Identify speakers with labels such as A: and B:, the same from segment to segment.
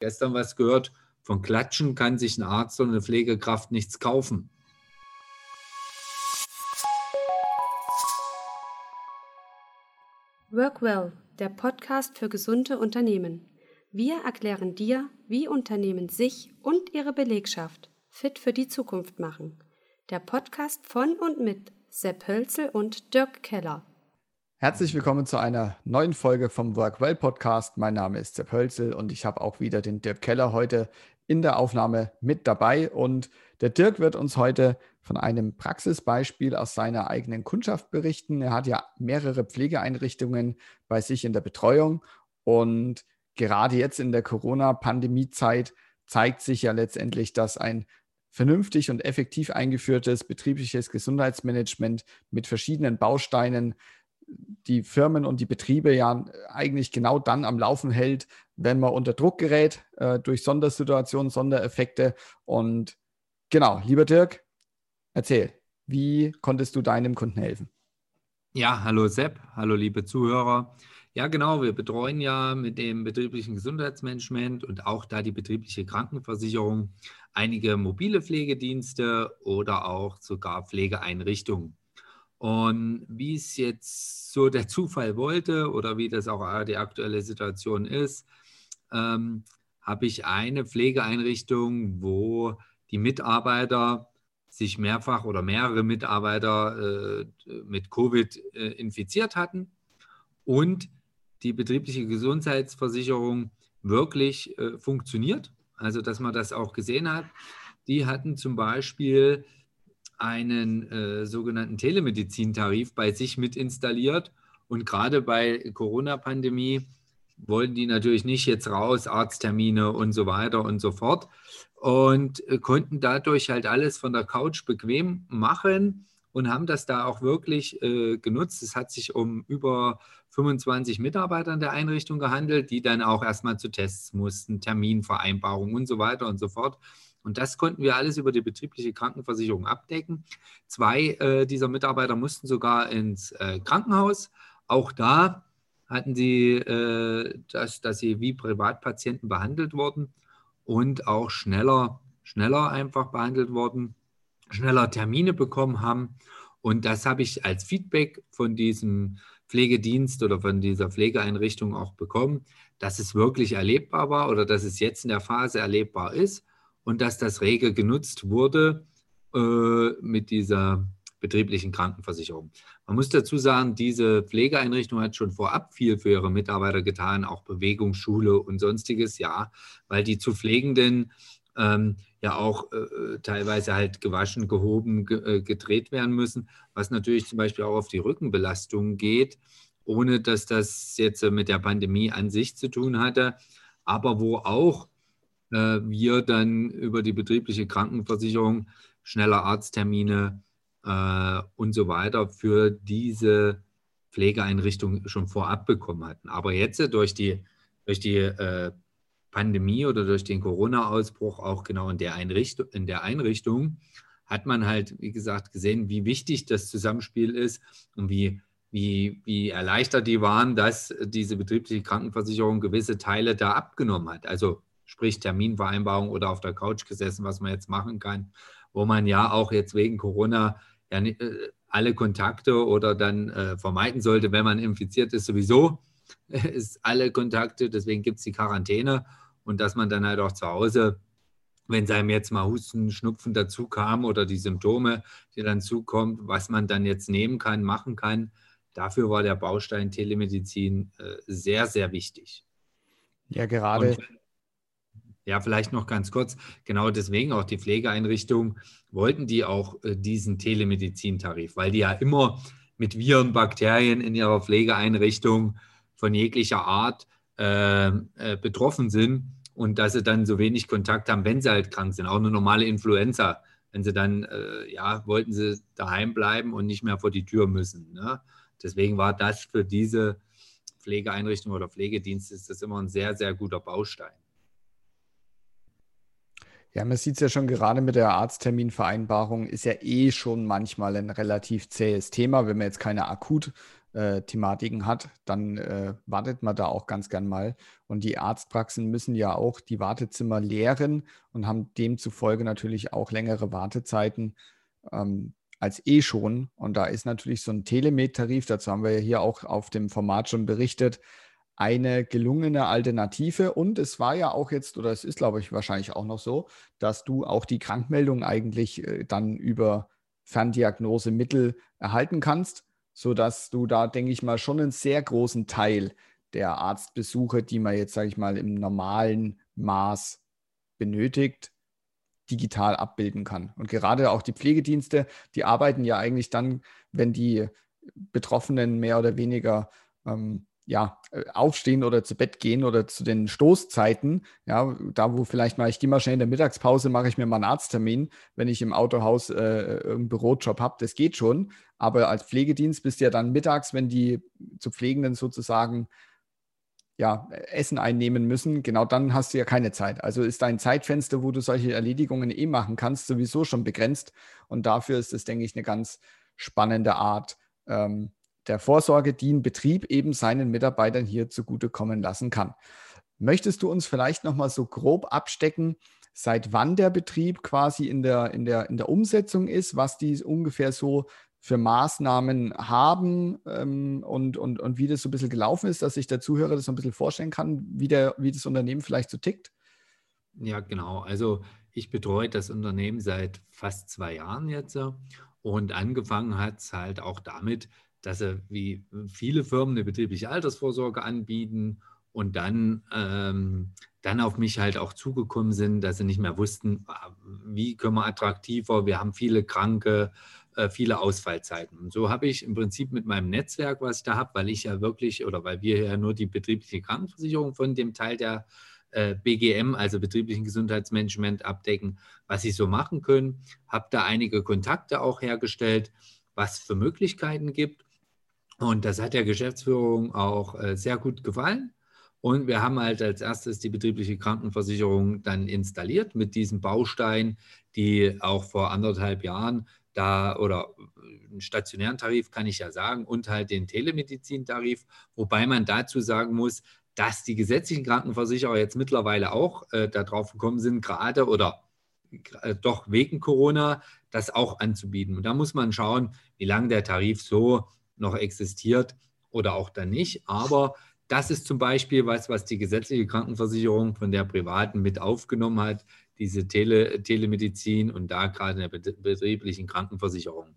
A: Gestern was gehört, von Klatschen kann sich ein Arzt und eine Pflegekraft nichts kaufen.
B: Workwell, der Podcast für gesunde Unternehmen. Wir erklären dir, wie Unternehmen sich und ihre Belegschaft fit für die Zukunft machen. Der Podcast von und mit Sepp Hölzel und Dirk Keller.
C: Herzlich willkommen zu einer neuen Folge vom Workwell Podcast. Mein Name ist Sepp Hölzel und ich habe auch wieder den Dirk Keller heute in der Aufnahme mit dabei. Und der Dirk wird uns heute von einem Praxisbeispiel aus seiner eigenen Kundschaft berichten. Er hat ja mehrere Pflegeeinrichtungen bei sich in der Betreuung und gerade jetzt in der Corona-Pandemie-Zeit zeigt sich ja letztendlich, dass ein vernünftig und effektiv eingeführtes betriebliches Gesundheitsmanagement mit verschiedenen Bausteinen die Firmen und die Betriebe ja eigentlich genau dann am Laufen hält, wenn man unter Druck gerät äh, durch Sondersituationen, Sondereffekte. Und genau, lieber Dirk, erzähl, wie konntest du deinem Kunden helfen?
A: Ja, hallo Sepp, hallo liebe Zuhörer. Ja, genau, wir betreuen ja mit dem betrieblichen Gesundheitsmanagement und auch da die betriebliche Krankenversicherung einige mobile Pflegedienste oder auch sogar Pflegeeinrichtungen. Und wie es jetzt so der Zufall wollte oder wie das auch die aktuelle Situation ist, ähm, habe ich eine Pflegeeinrichtung, wo die Mitarbeiter sich mehrfach oder mehrere Mitarbeiter äh, mit Covid äh, infiziert hatten und die betriebliche Gesundheitsversicherung wirklich äh, funktioniert. Also, dass man das auch gesehen hat. Die hatten zum Beispiel einen äh, sogenannten Telemedizintarif bei sich mit installiert. Und gerade bei Corona-Pandemie wollten die natürlich nicht jetzt raus, Arzttermine und so weiter und so fort. Und äh, konnten dadurch halt alles von der Couch bequem machen und haben das da auch wirklich äh, genutzt. Es hat sich um über 25 Mitarbeiter in der Einrichtung gehandelt, die dann auch erstmal zu Tests mussten, Terminvereinbarungen und so weiter und so fort. Und das konnten wir alles über die betriebliche Krankenversicherung abdecken. Zwei äh, dieser Mitarbeiter mussten sogar ins äh, Krankenhaus. Auch da hatten sie, äh, das, dass sie wie Privatpatienten behandelt wurden und auch schneller, schneller einfach behandelt wurden, schneller Termine bekommen haben. Und das habe ich als Feedback von diesem Pflegedienst oder von dieser Pflegeeinrichtung auch bekommen, dass es wirklich erlebbar war oder dass es jetzt in der Phase erlebbar ist und dass das rege genutzt wurde äh, mit dieser betrieblichen Krankenversicherung. Man muss dazu sagen, diese Pflegeeinrichtung hat schon vorab viel für ihre Mitarbeiter getan, auch Bewegungsschule und sonstiges, ja, weil die zu Pflegenden ähm, ja auch äh, teilweise halt gewaschen, gehoben, ge äh, gedreht werden müssen, was natürlich zum Beispiel auch auf die Rückenbelastung geht, ohne dass das jetzt mit der Pandemie an sich zu tun hatte, aber wo auch wir dann über die betriebliche Krankenversicherung schneller Arzttermine äh, und so weiter für diese Pflegeeinrichtung schon vorab bekommen hatten. Aber jetzt durch die, durch die äh, Pandemie oder durch den Corona-Ausbruch auch genau in der, Einrichtung, in der Einrichtung hat man halt, wie gesagt, gesehen, wie wichtig das Zusammenspiel ist und wie, wie, wie erleichtert die waren, dass diese betriebliche Krankenversicherung gewisse Teile da abgenommen hat. Also sprich Terminvereinbarung oder auf der Couch gesessen, was man jetzt machen kann, wo man ja auch jetzt wegen Corona ja äh, alle Kontakte oder dann äh, vermeiden sollte, wenn man infiziert ist, sowieso ist alle Kontakte, deswegen gibt es die Quarantäne und dass man dann halt auch zu Hause, wenn es einem jetzt mal Husten, Schnupfen dazu kam oder die Symptome, die dann zukommen, was man dann jetzt nehmen kann, machen kann, dafür war der Baustein Telemedizin äh, sehr, sehr wichtig.
C: Ja, gerade. Und,
A: ja, vielleicht noch ganz kurz. Genau deswegen auch die Pflegeeinrichtungen wollten die auch äh, diesen Telemedizintarif, weil die ja immer mit Viren, Bakterien in ihrer Pflegeeinrichtung von jeglicher Art äh, äh, betroffen sind und dass sie dann so wenig Kontakt haben, wenn sie halt krank sind. Auch eine normale Influenza. Wenn sie dann, äh, ja, wollten sie daheim bleiben und nicht mehr vor die Tür müssen. Ne? Deswegen war das für diese Pflegeeinrichtung oder Pflegedienste ist das immer ein sehr, sehr guter Baustein.
C: Ja, man sieht es ja schon gerade mit der Arztterminvereinbarung, ist ja eh schon manchmal ein relativ zähes Thema, wenn man jetzt keine akut äh, hat, dann äh, wartet man da auch ganz gern mal. Und die Arztpraxen müssen ja auch die Wartezimmer leeren und haben demzufolge natürlich auch längere Wartezeiten ähm, als eh schon. Und da ist natürlich so ein Telemed-Tarif, dazu haben wir ja hier auch auf dem Format schon berichtet, eine gelungene Alternative. Und es war ja auch jetzt, oder es ist, glaube ich, wahrscheinlich auch noch so, dass du auch die Krankmeldung eigentlich äh, dann über Ferndiagnosemittel erhalten kannst, sodass du da, denke ich mal, schon einen sehr großen Teil der Arztbesuche, die man jetzt, sage ich mal, im normalen Maß benötigt, digital abbilden kann. Und gerade auch die Pflegedienste, die arbeiten ja eigentlich dann, wenn die Betroffenen mehr oder weniger ähm, ja, äh, aufstehen oder zu Bett gehen oder zu den Stoßzeiten, ja, da wo vielleicht mal, ich gehe mal schnell in der Mittagspause, mache ich mir mal einen Arzttermin, wenn ich im Autohaus äh, einen Bürojob habe, das geht schon. Aber als Pflegedienst bist du ja dann mittags, wenn die zu Pflegenden sozusagen ja, Essen einnehmen müssen, genau dann hast du ja keine Zeit. Also ist dein Zeitfenster, wo du solche Erledigungen eh machen kannst, sowieso schon begrenzt. Und dafür ist es, denke ich, eine ganz spannende Art ähm, der Vorsorge, die ein Betrieb eben seinen Mitarbeitern hier zugutekommen lassen kann. Möchtest du uns vielleicht nochmal so grob abstecken, seit wann der Betrieb quasi in der, in, der, in der Umsetzung ist, was die ungefähr so für Maßnahmen haben ähm, und, und, und wie das so ein bisschen gelaufen ist, dass sich der Zuhörer das so ein bisschen vorstellen kann, wie, der, wie das Unternehmen vielleicht so tickt?
A: Ja, genau. Also ich betreue das Unternehmen seit fast zwei Jahren jetzt und angefangen hat es halt auch damit, dass sie wie viele Firmen eine betriebliche Altersvorsorge anbieten und dann, ähm, dann auf mich halt auch zugekommen sind, dass sie nicht mehr wussten, wie können wir attraktiver, wir haben viele Kranke, äh, viele Ausfallzeiten. Und so habe ich im Prinzip mit meinem Netzwerk, was ich da habe, weil ich ja wirklich oder weil wir ja nur die betriebliche Krankenversicherung von dem Teil der äh, BGM, also betrieblichen Gesundheitsmanagement, abdecken, was sie so machen können, habe da einige Kontakte auch hergestellt, was für Möglichkeiten gibt. Und das hat der Geschäftsführung auch äh, sehr gut gefallen. Und wir haben halt als erstes die betriebliche Krankenversicherung dann installiert mit diesem Baustein, die auch vor anderthalb Jahren da oder einen äh, stationären Tarif kann ich ja sagen und halt den Telemedizintarif, wobei man dazu sagen muss, dass die gesetzlichen Krankenversicherer jetzt mittlerweile auch äh, darauf gekommen sind, gerade oder äh, doch wegen Corona das auch anzubieten. Und da muss man schauen, wie lange der Tarif so noch existiert oder auch dann nicht. Aber das ist zum Beispiel was, was die gesetzliche Krankenversicherung von der privaten mit aufgenommen hat diese Tele, Telemedizin und da gerade in der betrieblichen Krankenversicherung.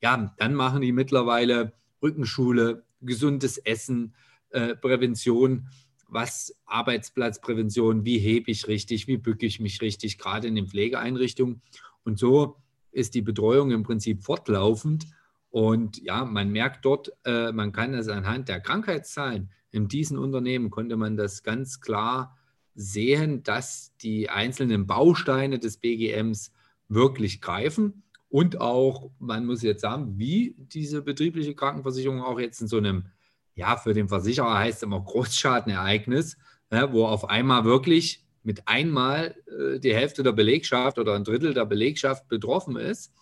A: Ja, dann machen die mittlerweile Rückenschule, gesundes Essen, äh, Prävention, was Arbeitsplatzprävention, wie hebe ich richtig, wie bücke ich mich richtig, gerade in den Pflegeeinrichtungen. Und so ist die Betreuung im Prinzip fortlaufend. Und ja, man merkt dort, äh, man kann es anhand der Krankheitszahlen in diesen Unternehmen konnte man das ganz klar sehen, dass die einzelnen Bausteine des BGMs wirklich greifen und auch, man muss jetzt sagen, wie diese betriebliche Krankenversicherung auch jetzt in so einem, ja, für den Versicherer heißt es immer Großschadenereignis, ja, wo auf einmal wirklich mit einmal äh, die Hälfte der Belegschaft oder ein Drittel der Belegschaft betroffen ist.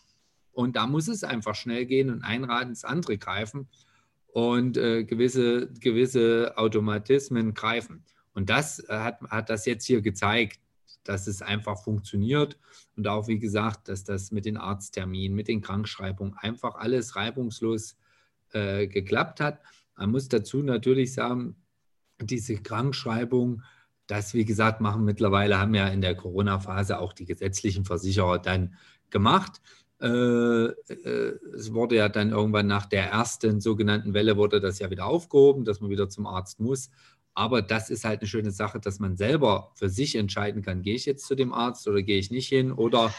A: Und da muss es einfach schnell gehen und ein Rad ins andere greifen und äh, gewisse, gewisse Automatismen greifen. Und das äh, hat, hat das jetzt hier gezeigt, dass es einfach funktioniert und auch, wie gesagt, dass das mit den Arztterminen, mit den Krankschreibungen einfach alles reibungslos äh, geklappt hat. Man muss dazu natürlich sagen, diese Krankschreibung, das, wie gesagt, machen mittlerweile, haben ja in der Corona-Phase auch die gesetzlichen Versicherer dann gemacht. Äh, äh, es wurde ja dann irgendwann nach der ersten sogenannten Welle wurde das ja wieder aufgehoben, dass man wieder zum Arzt muss. Aber das ist halt eine schöne Sache, dass man selber für sich entscheiden kann, gehe ich jetzt zu dem Arzt oder gehe ich nicht hin oder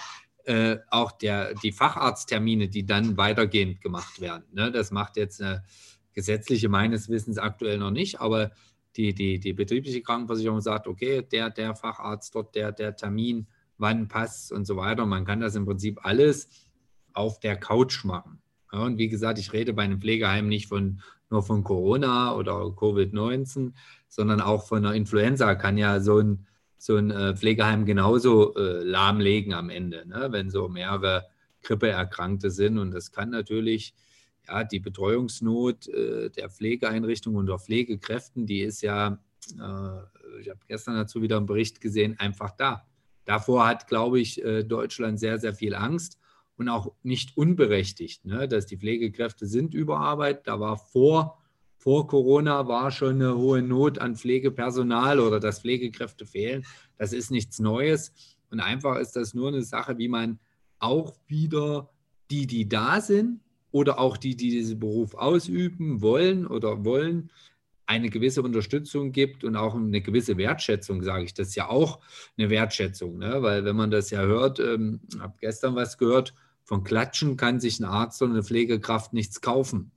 A: äh, auch der, die Facharzttermine, die dann weitergehend gemacht werden. Ne? Das macht jetzt eine gesetzliche meines Wissens aktuell noch nicht, aber die, die, die betriebliche Krankenversicherung sagt, okay, der, der Facharzt dort, der, der Termin, wann passt und so weiter. Man kann das im Prinzip alles auf der Couch machen. Ja, und wie gesagt, ich rede bei einem Pflegeheim nicht von, nur von Corona oder Covid-19, sondern auch von einer Influenza kann ja so ein, so ein äh, Pflegeheim genauso äh, lahmlegen am Ende, ne? wenn so mehrere Grippeerkrankte sind. Und das kann natürlich ja, die Betreuungsnot äh, der Pflegeeinrichtungen und der Pflegekräften, die ist ja, äh, ich habe gestern dazu wieder einen Bericht gesehen, einfach da. Davor hat, glaube ich, äh, Deutschland sehr, sehr viel Angst und auch nicht unberechtigt, ne, dass die Pflegekräfte sind überarbeitet. Da war vor, vor Corona war schon eine hohe Not an Pflegepersonal oder dass Pflegekräfte fehlen. Das ist nichts Neues. Und einfach ist das nur eine Sache, wie man auch wieder die, die da sind oder auch die, die diesen Beruf ausüben wollen oder wollen, eine gewisse Unterstützung gibt und auch eine gewisse Wertschätzung, sage ich. Das ist ja auch eine Wertschätzung, ne? weil wenn man das ja hört, ähm, habe gestern was gehört, von Klatschen kann sich ein Arzt oder eine Pflegekraft nichts kaufen.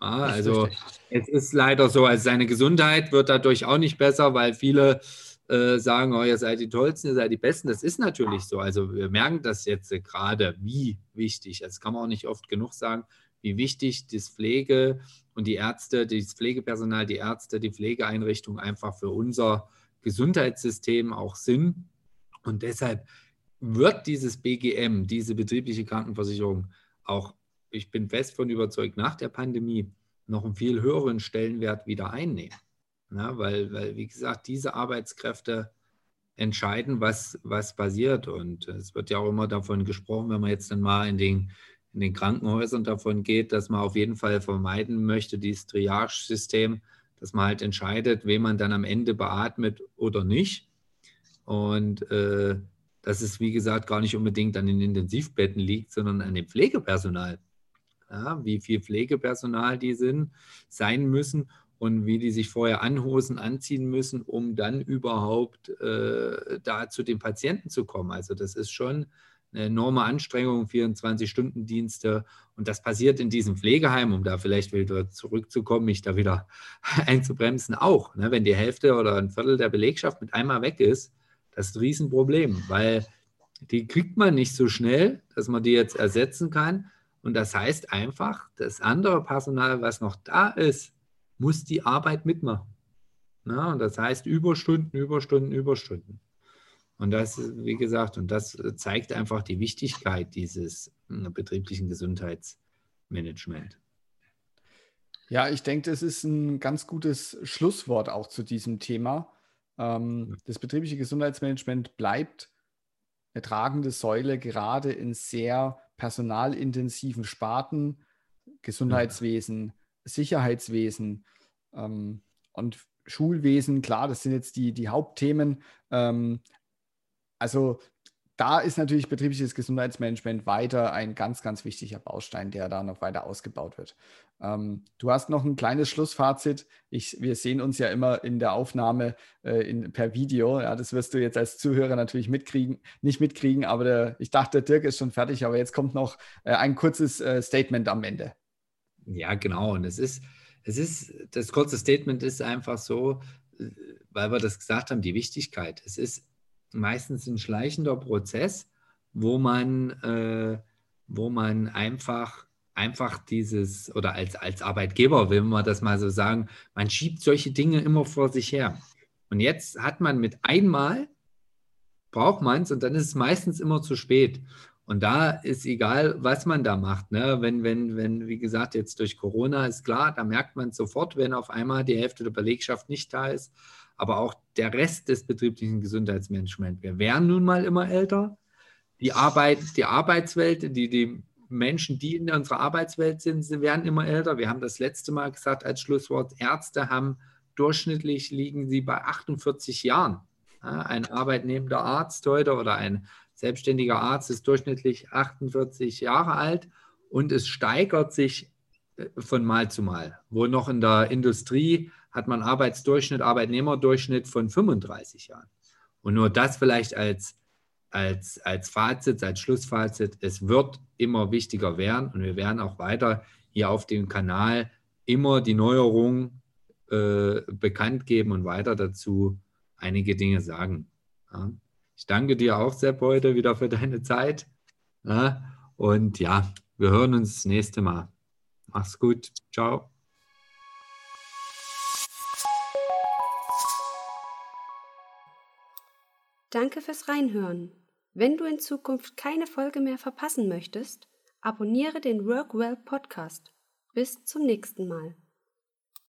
A: Ja, also es ist leider so, also seine Gesundheit wird dadurch auch nicht besser, weil viele äh, sagen, oh, ihr seid die Tollsten, ihr seid die Besten. Das ist natürlich so. Also wir merken das jetzt äh, gerade, wie wichtig, das kann man auch nicht oft genug sagen, wie wichtig das Pflege und die Ärzte, das Pflegepersonal, die Ärzte, die Pflegeeinrichtungen einfach für unser Gesundheitssystem auch sind. Und deshalb wird dieses BGM, diese betriebliche Krankenversicherung, auch, ich bin fest von überzeugt, nach der Pandemie noch einen viel höheren Stellenwert wieder einnehmen. Ja, weil, weil, wie gesagt, diese Arbeitskräfte entscheiden, was, was passiert. Und es wird ja auch immer davon gesprochen, wenn man jetzt dann mal in den, in den Krankenhäusern davon geht, dass man auf jeden Fall vermeiden möchte, dieses Triage-System, dass man halt entscheidet, wen man dann am Ende beatmet oder nicht. Und äh, dass es, wie gesagt, gar nicht unbedingt an den Intensivbetten liegt, sondern an dem Pflegepersonal. Ja, wie viel Pflegepersonal die sind, sein müssen und wie die sich vorher anhosen, anziehen müssen, um dann überhaupt äh, da zu den Patienten zu kommen. Also das ist schon eine enorme Anstrengung, 24-Stunden-Dienste. Und das passiert in diesem Pflegeheim, um da vielleicht wieder zurückzukommen, mich da wieder einzubremsen, auch. Ne? Wenn die Hälfte oder ein Viertel der Belegschaft mit einmal weg ist, das ist ein Riesenproblem, weil die kriegt man nicht so schnell, dass man die jetzt ersetzen kann. Und das heißt einfach, das andere Personal, was noch da ist, muss die Arbeit mitmachen. Na, und das heißt Überstunden, Überstunden, Überstunden. Und das, wie gesagt, und das zeigt einfach die Wichtigkeit dieses hm, betrieblichen Gesundheitsmanagement.
C: Ja, ich denke, das ist ein ganz gutes Schlusswort auch zu diesem Thema. Ähm, das betriebliche Gesundheitsmanagement bleibt eine tragende Säule, gerade in sehr personalintensiven Sparten, Gesundheitswesen, Sicherheitswesen ähm, und Schulwesen. Klar, das sind jetzt die, die Hauptthemen. Ähm, also da ist natürlich betriebliches Gesundheitsmanagement weiter ein ganz, ganz wichtiger Baustein, der da noch weiter ausgebaut wird. Ähm, du hast noch ein kleines Schlussfazit. Ich, wir sehen uns ja immer in der Aufnahme äh, in, per Video. Ja, das wirst du jetzt als Zuhörer natürlich mitkriegen, nicht mitkriegen, aber der, ich dachte, Dirk ist schon fertig, aber jetzt kommt noch äh, ein kurzes äh, Statement am Ende.
A: Ja, genau. Und es ist, es ist, das kurze Statement ist einfach so, äh, weil wir das gesagt haben, die Wichtigkeit. Es ist meistens ein schleichender Prozess, wo man, äh, wo man einfach, einfach dieses, oder als, als Arbeitgeber will man das mal so sagen, man schiebt solche Dinge immer vor sich her. Und jetzt hat man mit einmal, braucht man es und dann ist es meistens immer zu spät. Und da ist egal, was man da macht. Ne? Wenn, wenn, wenn, wie gesagt, jetzt durch Corona ist klar, da merkt man sofort, wenn auf einmal die Hälfte der Belegschaft nicht da ist aber auch der Rest des betrieblichen Gesundheitsmanagements. Wir werden nun mal immer älter. Die Arbeit, die Arbeitswelt, die, die Menschen, die in unserer Arbeitswelt sind, sie werden immer älter. Wir haben das letzte Mal gesagt als Schlusswort, Ärzte haben durchschnittlich liegen sie bei 48 Jahren. Ein arbeitnehmender Arzt heute oder ein selbstständiger Arzt ist durchschnittlich 48 Jahre alt und es steigert sich äh, von Mal zu Mal. Wo noch in der Industrie hat man Arbeitsdurchschnitt, Arbeitnehmerdurchschnitt von 35 Jahren. Und nur das vielleicht als, als, als Fazit, als Schlussfazit. Es wird immer wichtiger werden und wir werden auch weiter hier auf dem Kanal immer die Neuerungen äh, bekannt geben und weiter dazu einige Dinge sagen. Ja. Ich danke dir auch, Sepp, heute wieder für deine Zeit. Ja. Und ja, wir hören uns das nächste Mal. Mach's gut. Ciao.
B: Danke fürs Reinhören. Wenn du in Zukunft keine Folge mehr verpassen möchtest, abonniere den Workwell Podcast Bis zum nächsten Mal.